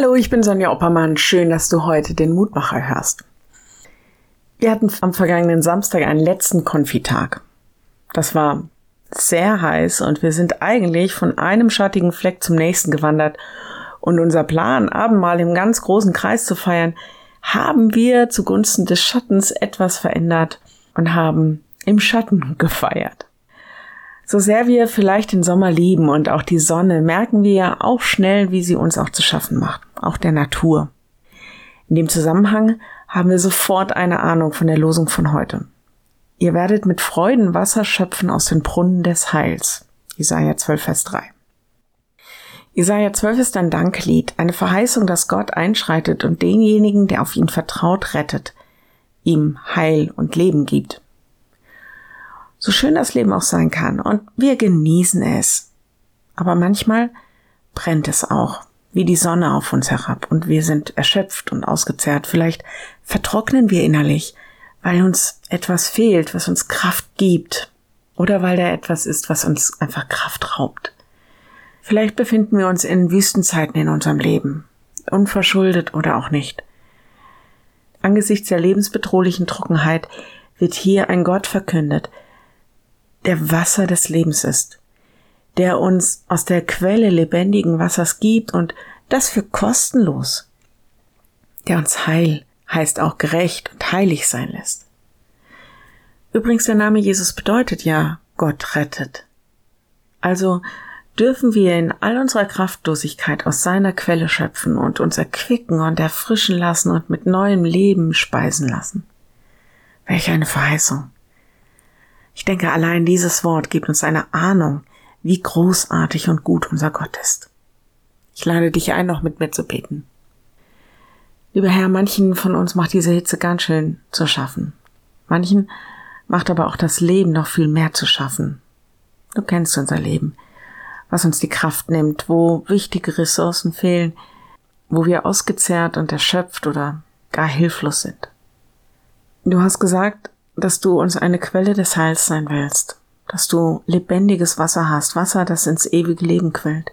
Hallo, ich bin Sonja Oppermann. Schön, dass du heute den Mutmacher hörst. Wir hatten am vergangenen Samstag einen letzten Konfitag. Das war sehr heiß und wir sind eigentlich von einem schattigen Fleck zum nächsten gewandert. Und unser Plan, Abendmahl im ganz großen Kreis zu feiern, haben wir zugunsten des Schattens etwas verändert und haben im Schatten gefeiert. So sehr wir vielleicht den Sommer lieben und auch die Sonne, merken wir auch schnell, wie sie uns auch zu schaffen macht, auch der Natur. In dem Zusammenhang haben wir sofort eine Ahnung von der Losung von heute. Ihr werdet mit Freuden Wasser schöpfen aus den Brunnen des Heils. Jesaja 12, Vers 3. Jesaja 12 ist ein Danklied, eine Verheißung, dass Gott einschreitet und denjenigen, der auf ihn vertraut, rettet, ihm Heil und Leben gibt. So schön das Leben auch sein kann. Und wir genießen es. Aber manchmal brennt es auch, wie die Sonne auf uns herab. Und wir sind erschöpft und ausgezehrt. Vielleicht vertrocknen wir innerlich, weil uns etwas fehlt, was uns Kraft gibt. Oder weil da etwas ist, was uns einfach Kraft raubt. Vielleicht befinden wir uns in Wüstenzeiten in unserem Leben. Unverschuldet oder auch nicht. Angesichts der lebensbedrohlichen Trockenheit wird hier ein Gott verkündet, der Wasser des Lebens ist, der uns aus der Quelle lebendigen Wassers gibt und das für kostenlos, der uns heil, heißt auch gerecht und heilig sein lässt. Übrigens, der Name Jesus bedeutet ja Gott rettet. Also dürfen wir in all unserer Kraftlosigkeit aus seiner Quelle schöpfen und uns erquicken und erfrischen lassen und mit neuem Leben speisen lassen. Welch eine Verheißung. Ich denke, allein dieses Wort gibt uns eine Ahnung, wie großartig und gut unser Gott ist. Ich lade dich ein, noch mit mir zu beten. Lieber Herr, manchen von uns macht diese Hitze ganz schön zu schaffen. Manchen macht aber auch das Leben noch viel mehr zu schaffen. Du kennst unser Leben, was uns die Kraft nimmt, wo wichtige Ressourcen fehlen, wo wir ausgezehrt und erschöpft oder gar hilflos sind. Du hast gesagt, dass du uns eine Quelle des Heils sein willst, dass du lebendiges Wasser hast, Wasser, das ins ewige Leben quillt.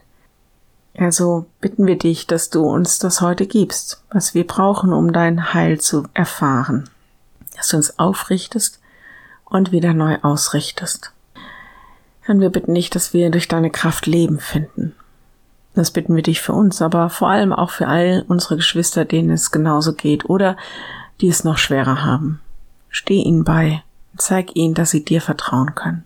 Also bitten wir dich, dass du uns das heute gibst, was wir brauchen, um dein Heil zu erfahren, dass du uns aufrichtest und wieder neu ausrichtest. Herr, wir bitten dich, dass wir durch deine Kraft Leben finden. Das bitten wir dich für uns, aber vor allem auch für all unsere Geschwister, denen es genauso geht oder die es noch schwerer haben. Steh ihnen bei und zeig ihnen, dass sie dir vertrauen können.